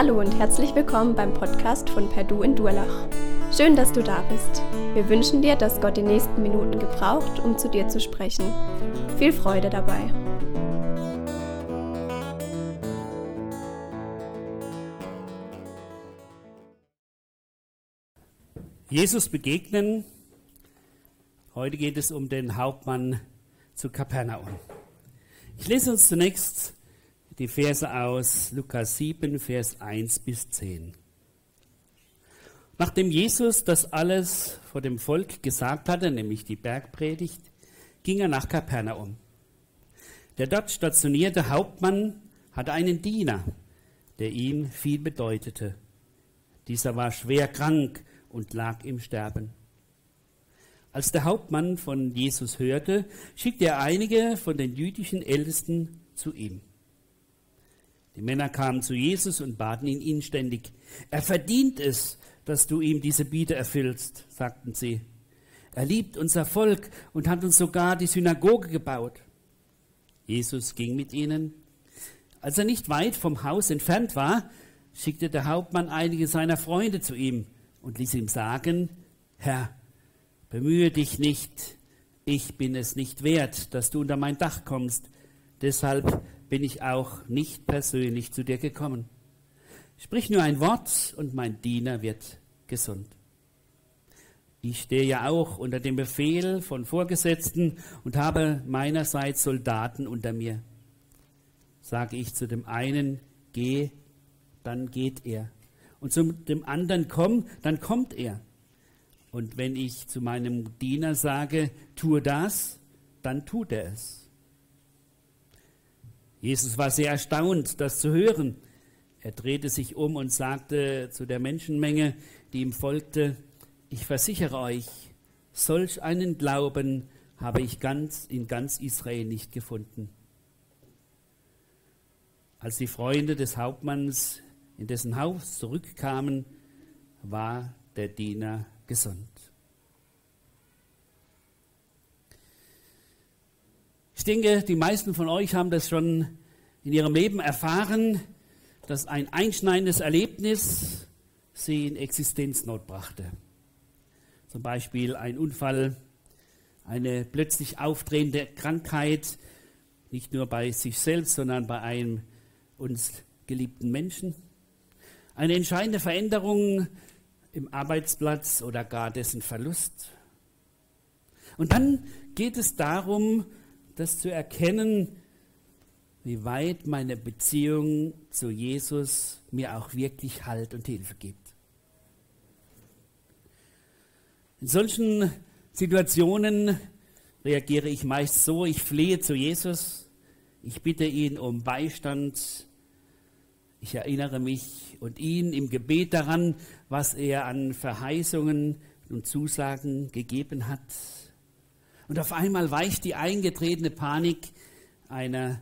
Hallo und herzlich willkommen beim Podcast von Perdu in Durlach. Schön, dass du da bist. Wir wünschen dir, dass Gott die nächsten Minuten gebraucht, um zu dir zu sprechen. Viel Freude dabei. Jesus begegnen. Heute geht es um den Hauptmann zu Kapernaum. Ich lese uns zunächst die Verse aus Lukas 7, Vers 1 bis 10. Nachdem Jesus das alles vor dem Volk gesagt hatte, nämlich die Bergpredigt, ging er nach Kapernaum. Der dort stationierte Hauptmann hatte einen Diener, der ihm viel bedeutete. Dieser war schwer krank und lag im Sterben. Als der Hauptmann von Jesus hörte, schickte er einige von den jüdischen Ältesten zu ihm. Die Männer kamen zu Jesus und baten ihn inständig. Er verdient es, dass du ihm diese Biete erfüllst, sagten sie. Er liebt unser Volk und hat uns sogar die Synagoge gebaut. Jesus ging mit ihnen. Als er nicht weit vom Haus entfernt war, schickte der Hauptmann einige seiner Freunde zu ihm und ließ ihm sagen, Herr, bemühe dich nicht, ich bin es nicht wert, dass du unter mein Dach kommst, deshalb bin ich auch nicht persönlich zu dir gekommen. Sprich nur ein Wort und mein Diener wird gesund. Ich stehe ja auch unter dem Befehl von Vorgesetzten und habe meinerseits Soldaten unter mir. Sage ich zu dem einen, geh, dann geht er. Und zu dem anderen, komm, dann kommt er. Und wenn ich zu meinem Diener sage, tue das, dann tut er es. Jesus war sehr erstaunt, das zu hören. Er drehte sich um und sagte zu der Menschenmenge, die ihm folgte, ich versichere euch, solch einen Glauben habe ich ganz in ganz Israel nicht gefunden. Als die Freunde des Hauptmanns in dessen Haus zurückkamen, war der Diener gesund. Ich denke, die meisten von euch haben das schon in ihrem Leben erfahren, dass ein einschneidendes Erlebnis sie in Existenznot brachte. Zum Beispiel ein Unfall, eine plötzlich aufdrehende Krankheit, nicht nur bei sich selbst, sondern bei einem uns geliebten Menschen. Eine entscheidende Veränderung im Arbeitsplatz oder gar dessen Verlust. Und dann geht es darum, das zu erkennen, wie weit meine Beziehung zu Jesus mir auch wirklich Halt und Hilfe gibt. In solchen Situationen reagiere ich meist so, ich flehe zu Jesus, ich bitte ihn um Beistand, ich erinnere mich und ihn im Gebet daran, was er an Verheißungen und Zusagen gegeben hat. Und auf einmal weicht die eingetretene Panik einer,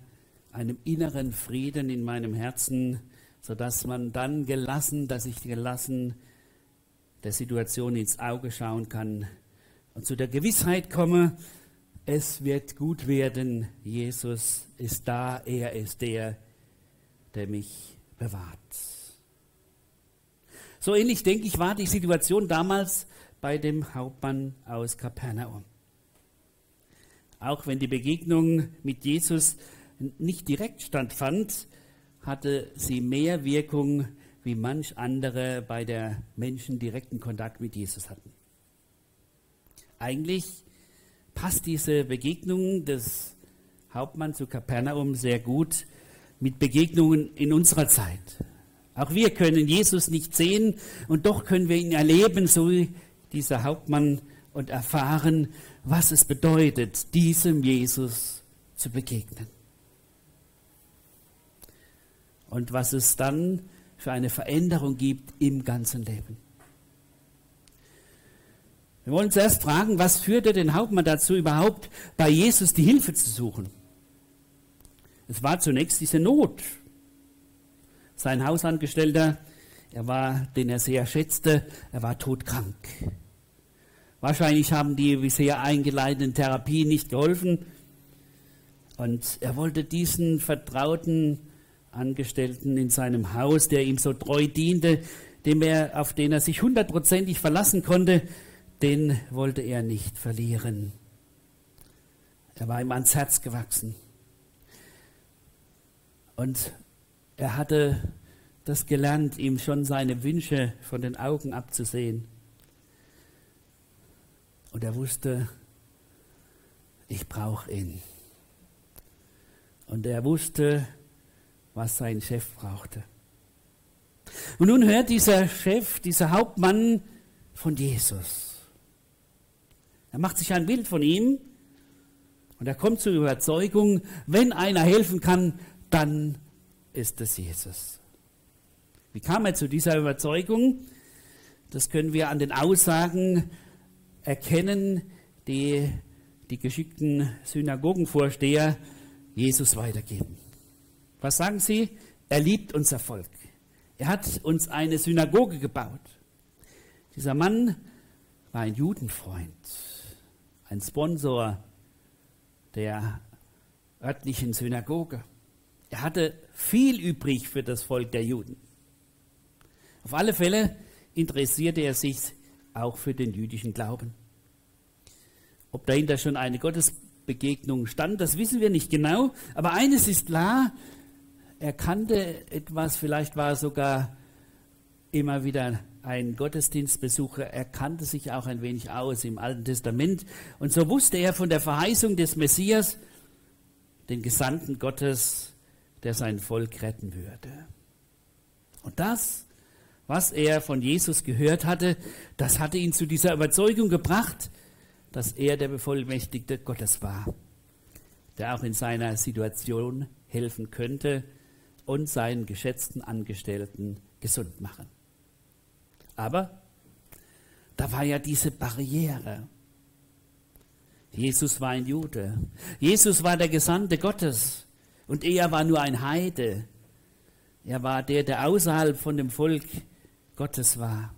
einem inneren Frieden in meinem Herzen, sodass man dann gelassen, dass ich gelassen der Situation ins Auge schauen kann und zu der Gewissheit komme, es wird gut werden. Jesus ist da, er ist der, der mich bewahrt. So ähnlich, denke ich, war die Situation damals bei dem Hauptmann aus Kapernaum. Auch wenn die Begegnung mit Jesus nicht direkt stattfand, hatte sie mehr Wirkung, wie manch andere bei der Menschen direkten Kontakt mit Jesus hatten. Eigentlich passt diese Begegnung des Hauptmanns zu Kapernaum sehr gut mit Begegnungen in unserer Zeit. Auch wir können Jesus nicht sehen und doch können wir ihn erleben, so wie dieser Hauptmann und erfahren, was es bedeutet, diesem Jesus zu begegnen. Und was es dann für eine Veränderung gibt im ganzen Leben. Wir wollen zuerst fragen, was führte den Hauptmann dazu, überhaupt bei Jesus die Hilfe zu suchen? Es war zunächst diese Not. Sein Hausangestellter, er war, den er sehr schätzte, er war todkrank. Wahrscheinlich haben die bisher eingeleiteten Therapien nicht geholfen. Und er wollte diesen vertrauten Angestellten in seinem Haus, der ihm so treu diente, dem er, auf den er sich hundertprozentig verlassen konnte, den wollte er nicht verlieren. Er war ihm ans Herz gewachsen. Und er hatte das gelernt, ihm schon seine Wünsche von den Augen abzusehen. Und er wusste, ich brauche ihn. Und er wusste, was sein Chef brauchte. Und nun hört dieser Chef, dieser Hauptmann von Jesus. Er macht sich ein Bild von ihm und er kommt zur Überzeugung, wenn einer helfen kann, dann ist es Jesus. Wie kam er zu dieser Überzeugung? Das können wir an den Aussagen erkennen, die die geschickten Synagogenvorsteher Jesus weitergeben. Was sagen sie? Er liebt unser Volk. Er hat uns eine Synagoge gebaut. Dieser Mann war ein Judenfreund, ein Sponsor der örtlichen Synagoge. Er hatte viel übrig für das Volk der Juden. Auf alle Fälle interessierte er sich auch für den jüdischen Glauben. Ob dahinter schon eine Gottesbegegnung stand, das wissen wir nicht genau. Aber eines ist klar, er kannte etwas, vielleicht war er sogar immer wieder ein Gottesdienstbesucher, er kannte sich auch ein wenig aus im Alten Testament. Und so wusste er von der Verheißung des Messias, den Gesandten Gottes, der sein Volk retten würde. Und das, was er von Jesus gehört hatte, das hatte ihn zu dieser Überzeugung gebracht, dass er der Bevollmächtigte Gottes war, der auch in seiner Situation helfen könnte und seinen geschätzten Angestellten gesund machen. Aber da war ja diese Barriere. Jesus war ein Jude. Jesus war der Gesandte Gottes. Und er war nur ein Heide. Er war der, der außerhalb von dem Volk Gottes war.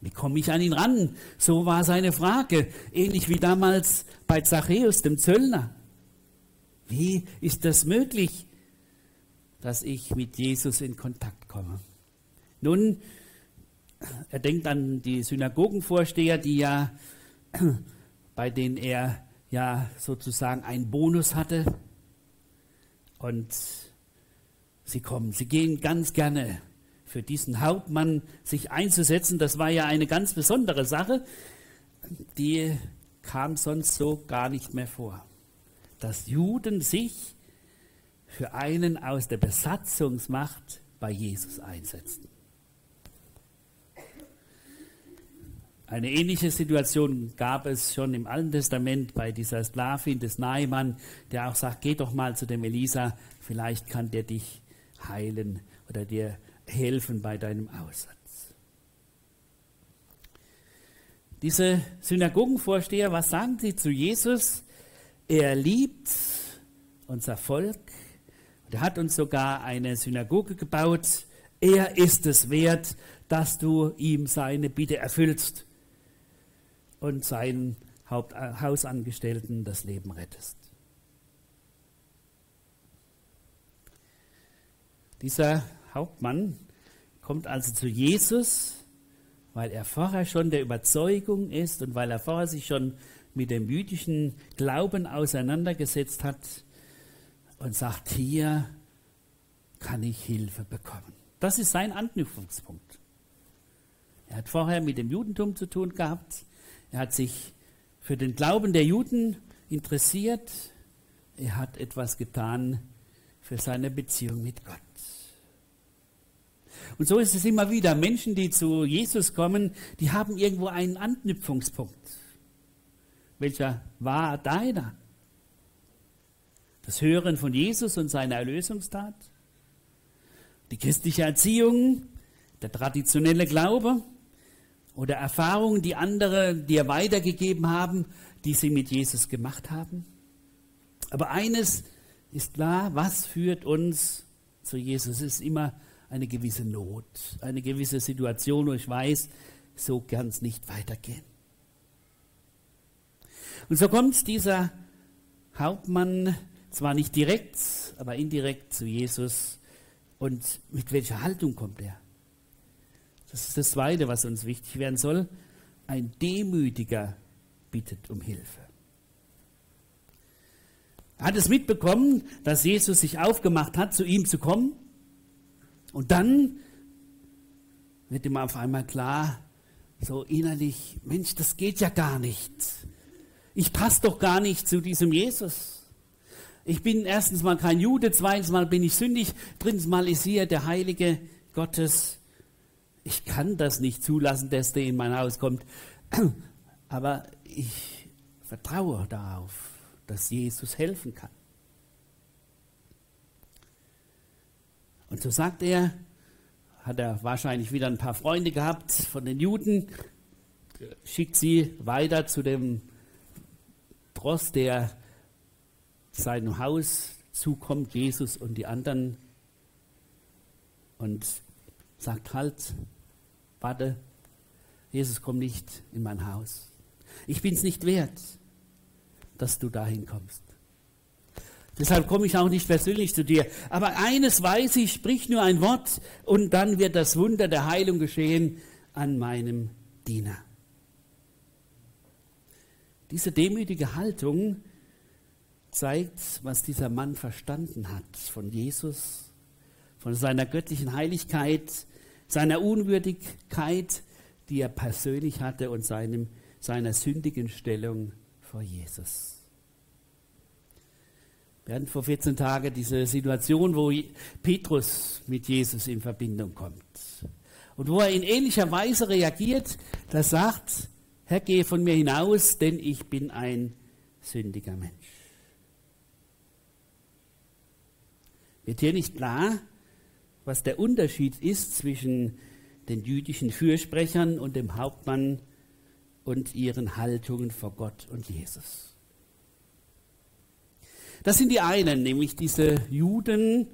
Wie komme ich an ihn ran? So war seine Frage. Ähnlich wie damals bei Zachäus, dem Zöllner. Wie ist das möglich, dass ich mit Jesus in Kontakt komme? Nun, er denkt an die Synagogenvorsteher, die ja, bei denen er ja sozusagen einen Bonus hatte. Und sie kommen, sie gehen ganz gerne für diesen Hauptmann sich einzusetzen. Das war ja eine ganz besondere Sache, die kam sonst so gar nicht mehr vor. Dass Juden sich für einen aus der Besatzungsmacht bei Jesus einsetzten. Eine ähnliche Situation gab es schon im Alten Testament bei dieser Sklavin des Naaman, der auch sagt, geh doch mal zu dem Elisa, vielleicht kann der dich heilen oder dir helfen bei deinem Aussatz. Diese Synagogenvorsteher, was sagen sie zu Jesus? Er liebt unser Volk. Er hat uns sogar eine Synagoge gebaut. Er ist es wert, dass du ihm seine Bitte erfüllst und seinen Haupt Hausangestellten das Leben rettest. Dieser Hauptmann kommt also zu Jesus, weil er vorher schon der Überzeugung ist und weil er vorher sich schon mit dem jüdischen Glauben auseinandergesetzt hat und sagt, hier kann ich Hilfe bekommen. Das ist sein Anknüpfungspunkt. Er hat vorher mit dem Judentum zu tun gehabt. Er hat sich für den Glauben der Juden interessiert. Er hat etwas getan für seine Beziehung mit Gott. Und so ist es immer wieder. Menschen, die zu Jesus kommen, die haben irgendwo einen Anknüpfungspunkt. Welcher war deiner? Das Hören von Jesus und seiner Erlösungstat? Die christliche Erziehung? Der traditionelle Glaube? Oder Erfahrungen, die andere dir weitergegeben haben, die sie mit Jesus gemacht haben? Aber eines ist klar, was führt uns zu Jesus? Es ist immer eine gewisse Not, eine gewisse Situation, wo ich weiß, so kann es nicht weitergehen. Und so kommt dieser Hauptmann zwar nicht direkt, aber indirekt zu Jesus. Und mit welcher Haltung kommt er? Das ist das Zweite, was uns wichtig werden soll. Ein Demütiger bittet um Hilfe. Er hat es mitbekommen, dass Jesus sich aufgemacht hat, zu ihm zu kommen. Und dann wird ihm auf einmal klar, so innerlich, Mensch, das geht ja gar nicht. Ich passe doch gar nicht zu diesem Jesus. Ich bin erstens mal kein Jude, zweitens mal bin ich sündig, drittens mal ist hier der Heilige Gottes. Ich kann das nicht zulassen, dass der in mein Haus kommt. Aber ich vertraue darauf, dass Jesus helfen kann. Und so sagt er, hat er wahrscheinlich wieder ein paar Freunde gehabt von den Juden, schickt sie weiter zu dem Trost, der seinem Haus zukommt, Jesus und die anderen, und sagt halt, warte, Jesus kommt nicht in mein Haus. Ich bin es nicht wert, dass du dahin kommst. Deshalb komme ich auch nicht persönlich zu dir. Aber eines weiß ich, sprich nur ein Wort und dann wird das Wunder der Heilung geschehen an meinem Diener. Diese demütige Haltung zeigt, was dieser Mann verstanden hat von Jesus, von seiner göttlichen Heiligkeit, seiner Unwürdigkeit, die er persönlich hatte und seinem, seiner sündigen Stellung vor Jesus. Wir hatten vor 14 Tagen diese Situation, wo Petrus mit Jesus in Verbindung kommt. Und wo er in ähnlicher Weise reagiert, da sagt, Herr, gehe von mir hinaus, denn ich bin ein sündiger Mensch. Wird hier nicht klar, was der Unterschied ist zwischen den jüdischen Fürsprechern und dem Hauptmann und ihren Haltungen vor Gott und Jesus? Das sind die einen, nämlich diese Juden,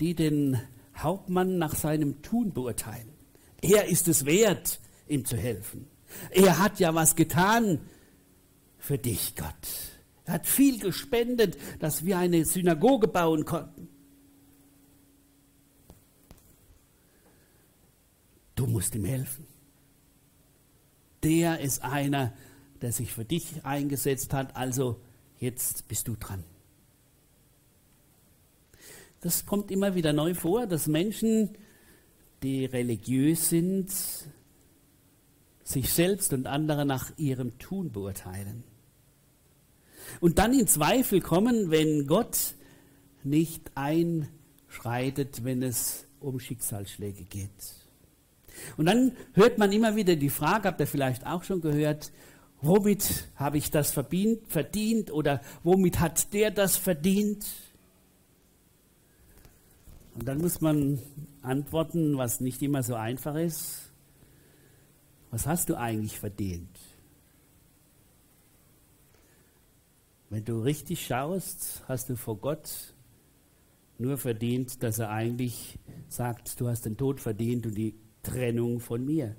die den Hauptmann nach seinem Tun beurteilen. Er ist es wert, ihm zu helfen. Er hat ja was getan für dich, Gott. Er hat viel gespendet, dass wir eine Synagoge bauen konnten. Du musst ihm helfen. Der ist einer, der sich für dich eingesetzt hat, also jetzt bist du dran. Das kommt immer wieder neu vor, dass Menschen, die religiös sind, sich selbst und andere nach ihrem Tun beurteilen. Und dann in Zweifel kommen, wenn Gott nicht einschreitet, wenn es um Schicksalsschläge geht. Und dann hört man immer wieder die Frage, habt ihr vielleicht auch schon gehört, Womit habe ich das verdient oder womit hat der das verdient? Und dann muss man antworten, was nicht immer so einfach ist. Was hast du eigentlich verdient? Wenn du richtig schaust, hast du vor Gott nur verdient, dass er eigentlich sagt, du hast den Tod verdient und die Trennung von mir.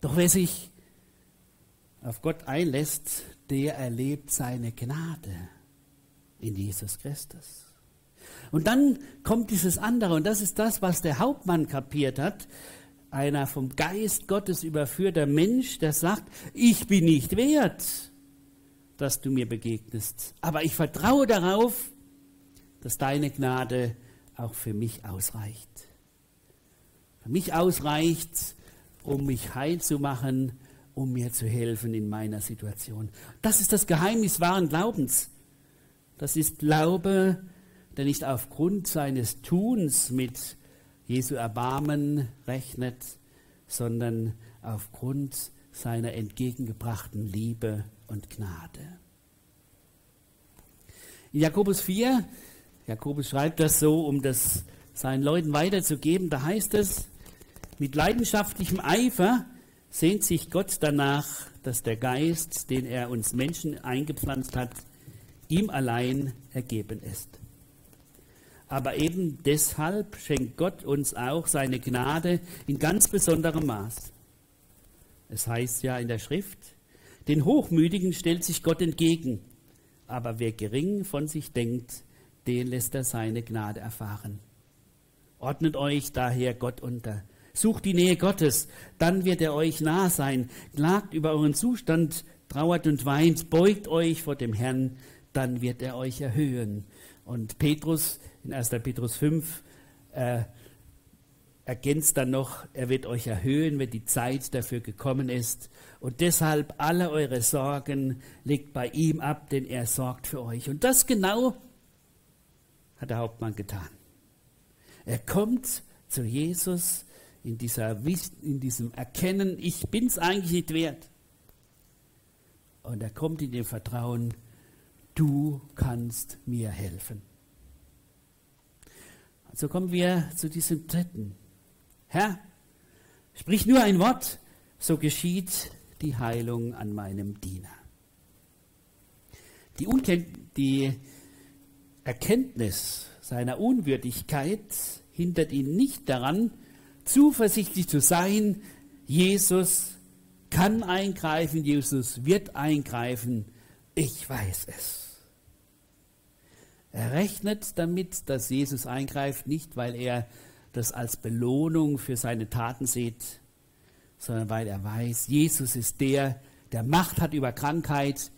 Doch wer sich auf Gott einlässt, der erlebt seine Gnade in Jesus Christus. Und dann kommt dieses andere, und das ist das, was der Hauptmann kapiert hat, einer vom Geist Gottes überführter Mensch, der sagt, ich bin nicht wert, dass du mir begegnest, aber ich vertraue darauf, dass deine Gnade auch für mich ausreicht. Für mich ausreicht, um mich heil zu machen um mir zu helfen in meiner Situation. Das ist das Geheimnis wahren Glaubens. Das ist Glaube, der nicht aufgrund seines Tuns mit Jesu Erbarmen rechnet, sondern aufgrund seiner entgegengebrachten Liebe und Gnade. In Jakobus 4, Jakobus schreibt das so, um das seinen Leuten weiterzugeben, da heißt es, mit leidenschaftlichem Eifer sehnt sich Gott danach, dass der Geist, den er uns Menschen eingepflanzt hat, ihm allein ergeben ist. Aber eben deshalb schenkt Gott uns auch seine Gnade in ganz besonderem Maß. Es heißt ja in der Schrift, den Hochmütigen stellt sich Gott entgegen, aber wer gering von sich denkt, den lässt er seine Gnade erfahren. Ordnet euch daher Gott unter. Sucht die Nähe Gottes, dann wird er euch nah sein. Klagt über euren Zustand, trauert und weint, beugt euch vor dem Herrn, dann wird er euch erhöhen. Und Petrus in 1. Petrus 5 äh, ergänzt dann noch, er wird euch erhöhen, wenn die Zeit dafür gekommen ist. Und deshalb alle eure Sorgen legt bei ihm ab, denn er sorgt für euch. Und das genau hat der Hauptmann getan. Er kommt zu Jesus in, dieser, in diesem Erkennen, ich bin es eigentlich nicht wert. Und er kommt in dem Vertrauen, du kannst mir helfen. Also kommen wir zu diesem dritten. Herr, sprich nur ein Wort, so geschieht die Heilung an meinem Diener. Die, Unken die Erkenntnis seiner Unwürdigkeit hindert ihn nicht daran, zuversichtlich zu sein, Jesus kann eingreifen, Jesus wird eingreifen, ich weiß es. Er rechnet damit, dass Jesus eingreift, nicht weil er das als Belohnung für seine Taten sieht, sondern weil er weiß, Jesus ist der, der Macht hat über Krankheit,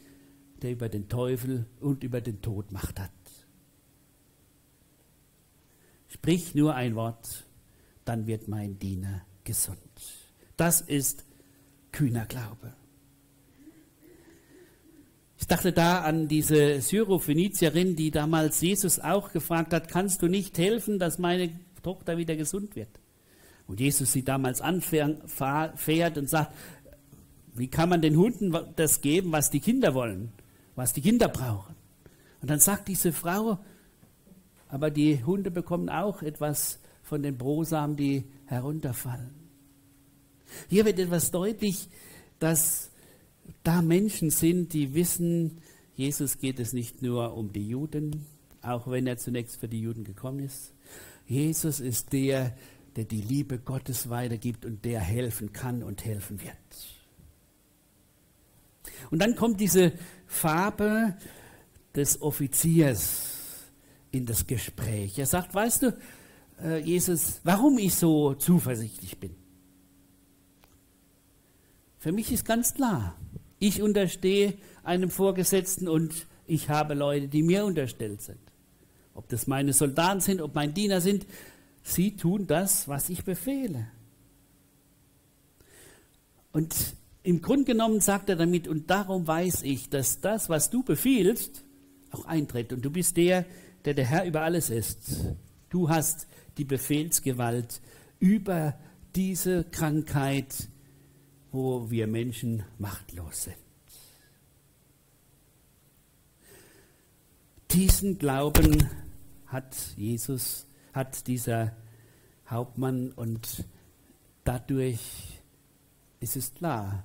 der über den Teufel und über den Tod Macht hat. Sprich nur ein Wort, dann wird mein Diener gesund. Das ist kühner Glaube. Ich dachte da an diese Syrophönizierin, die damals Jesus auch gefragt hat, kannst du nicht helfen, dass meine Tochter wieder gesund wird? Und Jesus sie damals anfährt und sagt, wie kann man den Hunden das geben, was die Kinder wollen, was die Kinder brauchen? Und dann sagt diese Frau, aber die Hunde bekommen auch etwas von den Brosamen, die herunterfallen. Hier wird etwas deutlich, dass da Menschen sind, die wissen, Jesus geht es nicht nur um die Juden, auch wenn er zunächst für die Juden gekommen ist. Jesus ist der, der die Liebe Gottes weitergibt und der helfen kann und helfen wird. Und dann kommt diese Farbe des Offiziers in das Gespräch. Er sagt, weißt du, äh, Jesus, warum ich so zuversichtlich bin? Für mich ist ganz klar, ich unterstehe einem Vorgesetzten und ich habe Leute, die mir unterstellt sind. Ob das meine Soldaten sind, ob mein Diener sind, sie tun das, was ich befehle. Und im Grunde genommen sagt er damit, und darum weiß ich, dass das, was du befiehlst, auch eintritt. Und du bist der, der der Herr über alles ist. Du hast die Befehlsgewalt über diese Krankheit, wo wir Menschen machtlos sind. Diesen Glauben hat Jesus, hat dieser Hauptmann und dadurch ist es klar,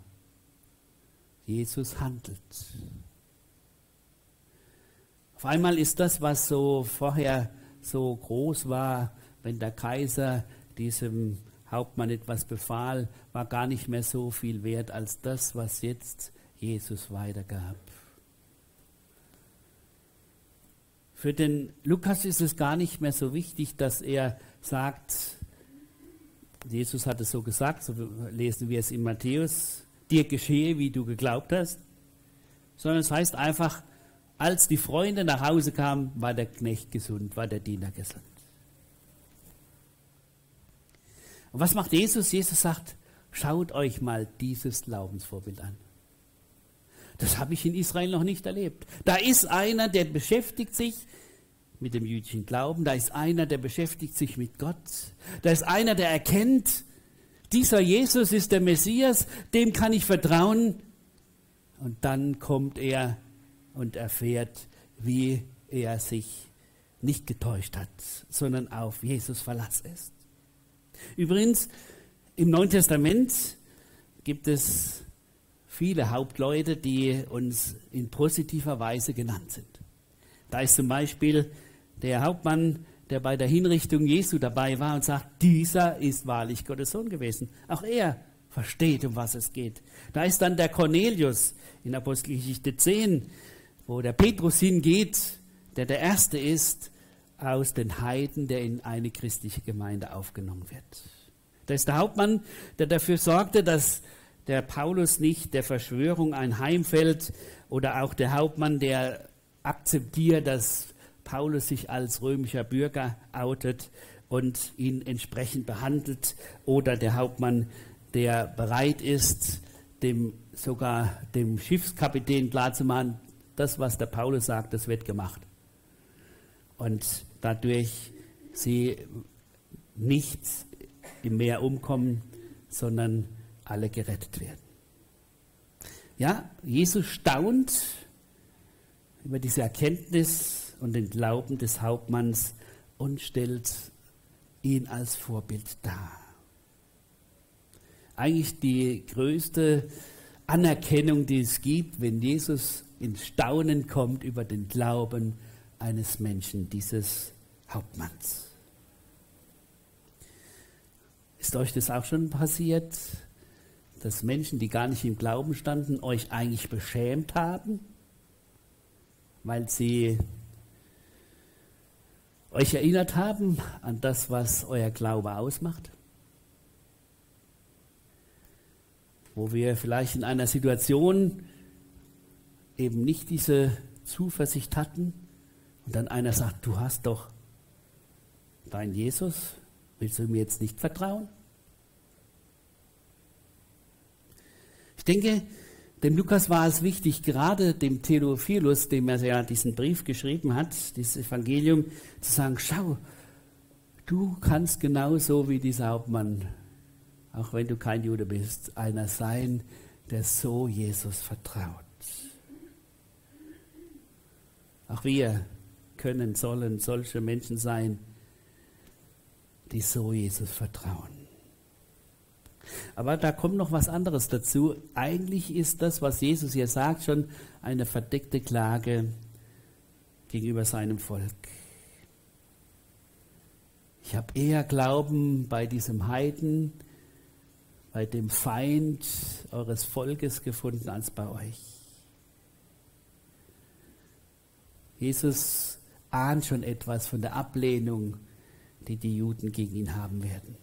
Jesus handelt. Auf einmal ist das, was so vorher so groß war, wenn der Kaiser diesem Hauptmann etwas befahl, war gar nicht mehr so viel wert als das, was jetzt Jesus weitergab. Für den Lukas ist es gar nicht mehr so wichtig, dass er sagt, Jesus hat es so gesagt, so lesen wir es in Matthäus, dir geschehe, wie du geglaubt hast, sondern es heißt einfach, als die Freunde nach Hause kamen, war der Knecht gesund, war der Diener gesund. Und was macht Jesus? Jesus sagt, schaut euch mal dieses Glaubensvorbild an. Das habe ich in Israel noch nicht erlebt. Da ist einer, der beschäftigt sich mit dem jüdischen Glauben, da ist einer, der beschäftigt sich mit Gott, da ist einer, der erkennt, dieser Jesus ist der Messias, dem kann ich vertrauen. Und dann kommt er und erfährt, wie er sich nicht getäuscht hat, sondern auf Jesus Verlass ist. Übrigens, im Neuen Testament gibt es viele Hauptleute, die uns in positiver Weise genannt sind. Da ist zum Beispiel der Hauptmann, der bei der Hinrichtung Jesu dabei war und sagt, dieser ist wahrlich Gottes Sohn gewesen. Auch er versteht, um was es geht. Da ist dann der Cornelius in Apostelgeschichte 10, wo der Petrus hingeht, der der Erste ist aus den Heiden, der in eine christliche Gemeinde aufgenommen wird. Da ist der Hauptmann, der dafür sorgte, dass der Paulus nicht der Verschwörung einheimfällt oder auch der Hauptmann, der akzeptiert, dass Paulus sich als römischer Bürger outet und ihn entsprechend behandelt oder der Hauptmann, der bereit ist, dem sogar dem Schiffskapitän klarzumachen, das, was der Paulus sagt, das wird gemacht. Und dadurch sie nicht im Meer umkommen, sondern alle gerettet werden. Ja, Jesus staunt über diese Erkenntnis und den Glauben des Hauptmanns und stellt ihn als Vorbild dar. Eigentlich die größte Anerkennung, die es gibt, wenn Jesus ins Staunen kommt über den Glauben eines Menschen, dieses Hauptmanns. Ist euch das auch schon passiert, dass Menschen, die gar nicht im Glauben standen, euch eigentlich beschämt haben, weil sie euch erinnert haben an das, was euer Glaube ausmacht? Wo wir vielleicht in einer Situation eben nicht diese Zuversicht hatten und dann einer sagt, du hast doch dein Jesus, willst du mir jetzt nicht vertrauen? Ich denke, dem Lukas war es wichtig, gerade dem Theophilus, dem er ja diesen Brief geschrieben hat, dieses Evangelium, zu sagen, schau, du kannst genauso wie dieser Hauptmann, auch wenn du kein Jude bist, einer sein, der so Jesus vertraut. Auch wir können, sollen solche Menschen sein, die so Jesus vertrauen. Aber da kommt noch was anderes dazu. Eigentlich ist das, was Jesus hier sagt, schon eine verdeckte Klage gegenüber seinem Volk. Ich habe eher Glauben bei diesem Heiden, bei dem Feind eures Volkes gefunden als bei euch. Jesus ahnt schon etwas von der Ablehnung, die die Juden gegen ihn haben werden.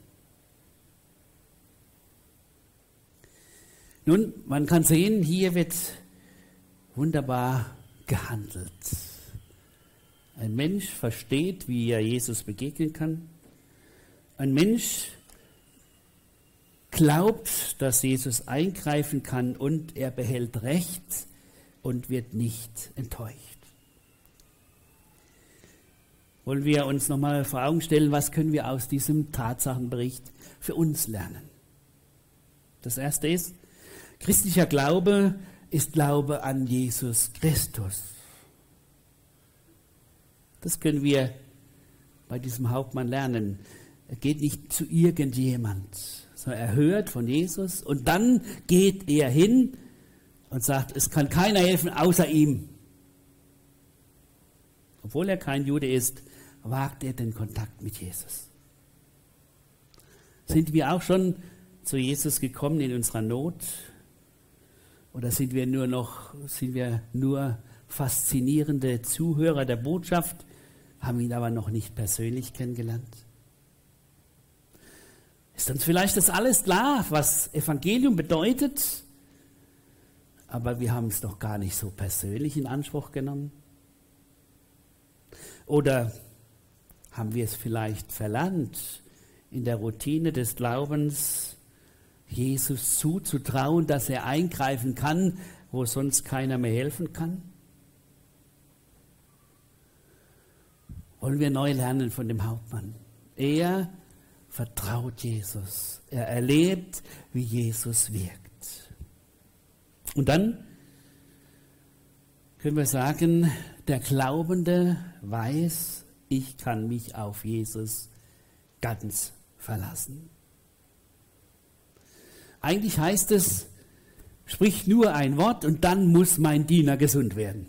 Nun, man kann sehen, hier wird wunderbar gehandelt. Ein Mensch versteht, wie er Jesus begegnen kann. Ein Mensch glaubt, dass Jesus eingreifen kann und er behält Recht und wird nicht enttäuscht. Wollen wir uns nochmal vor Augen stellen, was können wir aus diesem Tatsachenbericht für uns lernen? Das erste ist, Christlicher Glaube ist Glaube an Jesus Christus. Das können wir bei diesem Hauptmann lernen. Er geht nicht zu irgendjemand, er hört von Jesus und dann geht er hin und sagt, es kann keiner helfen außer ihm. Obwohl er kein Jude ist, wagt er den Kontakt mit Jesus. Sind wir auch schon zu Jesus gekommen in unserer Not? Oder sind wir nur noch, sind wir nur faszinierende Zuhörer der Botschaft, haben ihn aber noch nicht persönlich kennengelernt? Ist uns vielleicht das alles klar, was Evangelium bedeutet? Aber wir haben es doch gar nicht so persönlich in Anspruch genommen. Oder haben wir es vielleicht verlernt, in der Routine des Glaubens Jesus zuzutrauen, dass er eingreifen kann, wo sonst keiner mehr helfen kann? Wollen wir neu lernen von dem Hauptmann? Er vertraut Jesus. Er erlebt, wie Jesus wirkt. Und dann können wir sagen, der Glaubende weiß, ich kann mich auf Jesus ganz verlassen. Eigentlich heißt es, sprich nur ein Wort und dann muss mein Diener gesund werden.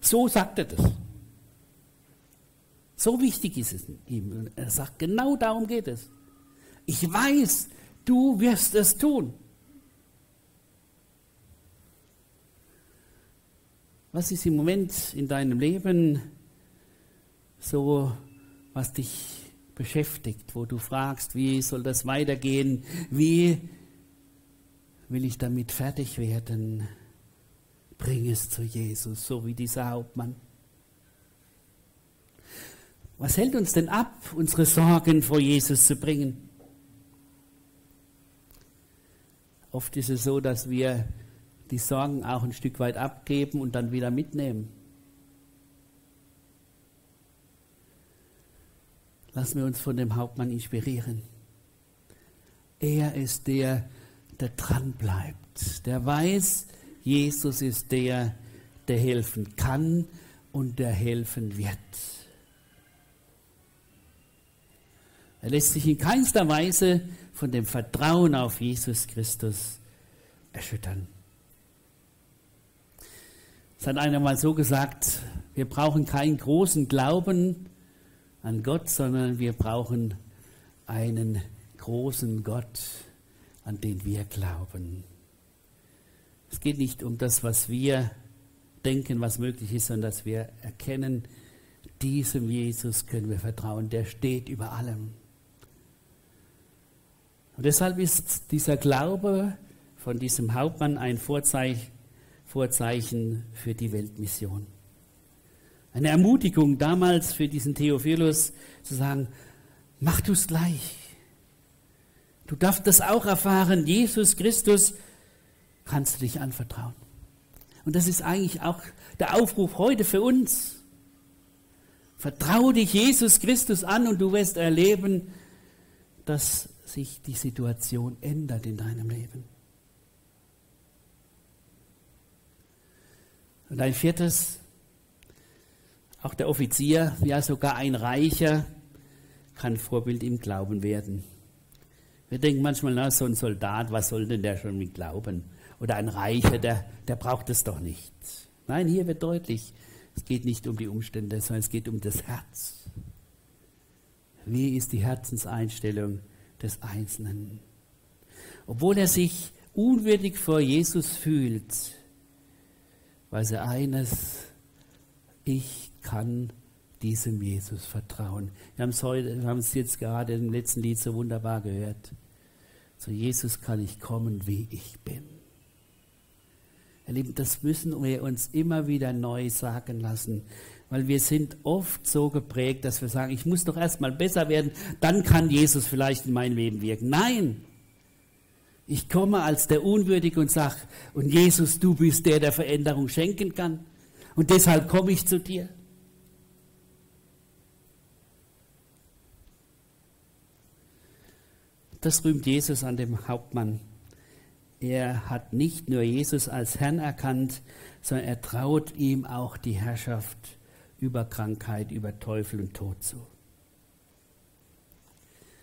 So sagt er das. So wichtig ist es ihm. Er sagt, genau darum geht es. Ich weiß, du wirst es tun. Was ist im Moment in deinem Leben so, was dich beschäftigt, wo du fragst, wie soll das weitergehen? Wie will ich damit fertig werden? Bring es zu Jesus, so wie dieser Hauptmann. Was hält uns denn ab, unsere Sorgen vor Jesus zu bringen? Oft ist es so, dass wir die Sorgen auch ein Stück weit abgeben und dann wieder mitnehmen. Lassen wir uns von dem Hauptmann inspirieren. Er ist der, der dran bleibt, der weiß, Jesus ist der, der helfen kann und der helfen wird. Er lässt sich in keinster Weise von dem Vertrauen auf Jesus Christus erschüttern. Es hat einer mal so gesagt, wir brauchen keinen großen Glauben an Gott, sondern wir brauchen einen großen Gott, an den wir glauben. Es geht nicht um das, was wir denken, was möglich ist, sondern dass wir erkennen, diesem Jesus können wir vertrauen, der steht über allem. Und deshalb ist dieser Glaube von diesem Hauptmann ein Vorzeichen für die Weltmission. Eine Ermutigung damals für diesen Theophilus zu sagen, mach du es gleich. Du darfst das auch erfahren, Jesus Christus kannst du dich anvertrauen. Und das ist eigentlich auch der Aufruf heute für uns. Vertraue dich Jesus Christus an und du wirst erleben, dass sich die Situation ändert in deinem Leben. Und ein viertes, auch der Offizier, ja sogar ein Reicher, kann Vorbild im Glauben werden. Wir denken manchmal, na, so ein Soldat, was soll denn der schon mit Glauben? Oder ein Reicher, der, der braucht es doch nicht. Nein, hier wird deutlich, es geht nicht um die Umstände, sondern es geht um das Herz. Wie ist die Herzenseinstellung des Einzelnen? Obwohl er sich unwürdig vor Jesus fühlt, weiß er eines, ich kann diesem Jesus vertrauen. Wir haben es heute, wir haben es jetzt gerade im letzten Lied so wunderbar gehört. Zu Jesus kann ich kommen, wie ich bin. Ihr Lieben, das müssen wir uns immer wieder neu sagen lassen, weil wir sind oft so geprägt, dass wir sagen, ich muss doch erstmal besser werden, dann kann Jesus vielleicht in mein Leben wirken. Nein, ich komme als der Unwürdige und sage, und Jesus, du bist der, der Veränderung schenken kann. Und deshalb komme ich zu dir. Das rühmt Jesus an dem Hauptmann. Er hat nicht nur Jesus als Herrn erkannt, sondern er traut ihm auch die Herrschaft über Krankheit, über Teufel und Tod zu.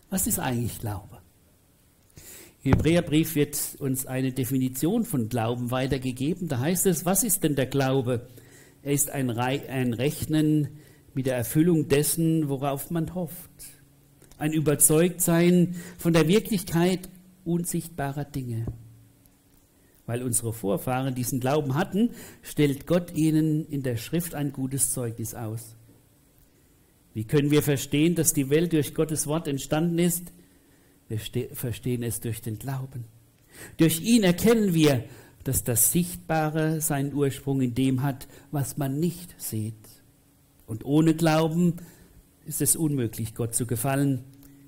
Was ist eigentlich Glaube? Im Hebräerbrief wird uns eine Definition von Glauben weitergegeben. Da heißt es, was ist denn der Glaube? Er ist ein, ein Rechnen mit der Erfüllung dessen, worauf man hofft. Ein Überzeugtsein von der Wirklichkeit unsichtbarer Dinge. Weil unsere Vorfahren diesen Glauben hatten, stellt Gott ihnen in der Schrift ein gutes Zeugnis aus. Wie können wir verstehen, dass die Welt durch Gottes Wort entstanden ist? Wir verstehen es durch den Glauben. Durch ihn erkennen wir, dass das Sichtbare seinen Ursprung in dem hat, was man nicht sieht. Und ohne Glauben ist es unmöglich, Gott zu gefallen.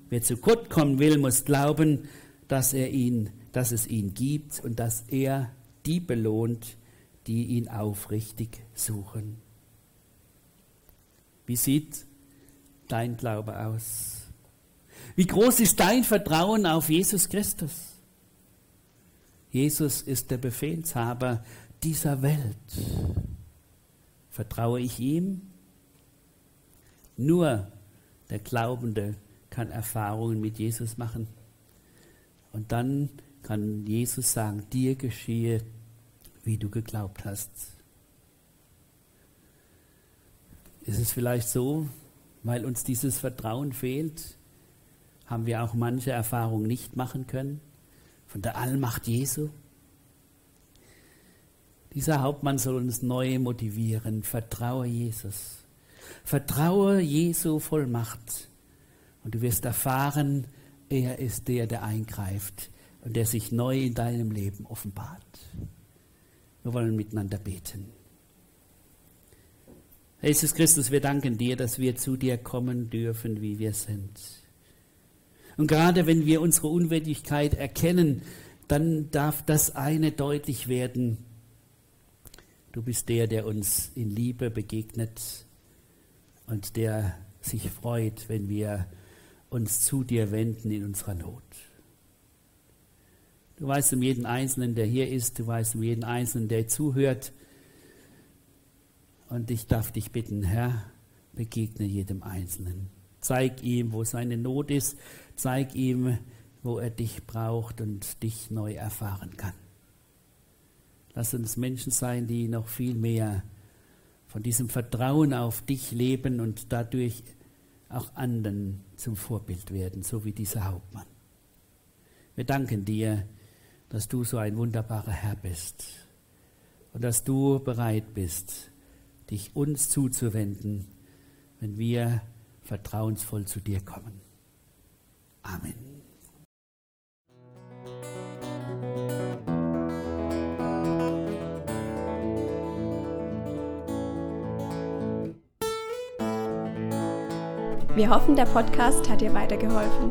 Wer zu Gott kommen will, muss glauben, dass, er ihn, dass es ihn gibt und dass er die belohnt, die ihn aufrichtig suchen. Wie sieht dein Glaube aus? Wie groß ist dein Vertrauen auf Jesus Christus? Jesus ist der Befehlshaber dieser Welt. Vertraue ich ihm? Nur der Glaubende kann Erfahrungen mit Jesus machen. Und dann kann Jesus sagen, dir geschehe, wie du geglaubt hast. Ist es vielleicht so, weil uns dieses Vertrauen fehlt, haben wir auch manche Erfahrungen nicht machen können von der Allmacht Jesu. Dieser Hauptmann soll uns neu motivieren. Vertraue Jesus. Vertraue Jesu voll Macht. Und du wirst erfahren, er ist der, der eingreift und der sich neu in deinem Leben offenbart. Wir wollen miteinander beten. Jesus Christus, wir danken dir, dass wir zu dir kommen dürfen, wie wir sind. Und gerade wenn wir unsere Unwürdigkeit erkennen, dann darf das eine deutlich werden. Du bist der, der uns in Liebe begegnet und der sich freut, wenn wir uns zu dir wenden in unserer Not. Du weißt um jeden Einzelnen, der hier ist, du weißt um jeden Einzelnen, der zuhört. Und ich darf dich bitten, Herr, begegne jedem Einzelnen. Zeig ihm, wo seine Not ist. Zeig ihm, wo er dich braucht und dich neu erfahren kann. Lass uns Menschen sein, die noch viel mehr von diesem Vertrauen auf dich leben und dadurch auch anderen zum Vorbild werden, so wie dieser Hauptmann. Wir danken dir, dass du so ein wunderbarer Herr bist und dass du bereit bist, dich uns zuzuwenden, wenn wir vertrauensvoll zu dir kommen. Amen. Wir hoffen, der Podcast hat dir weitergeholfen.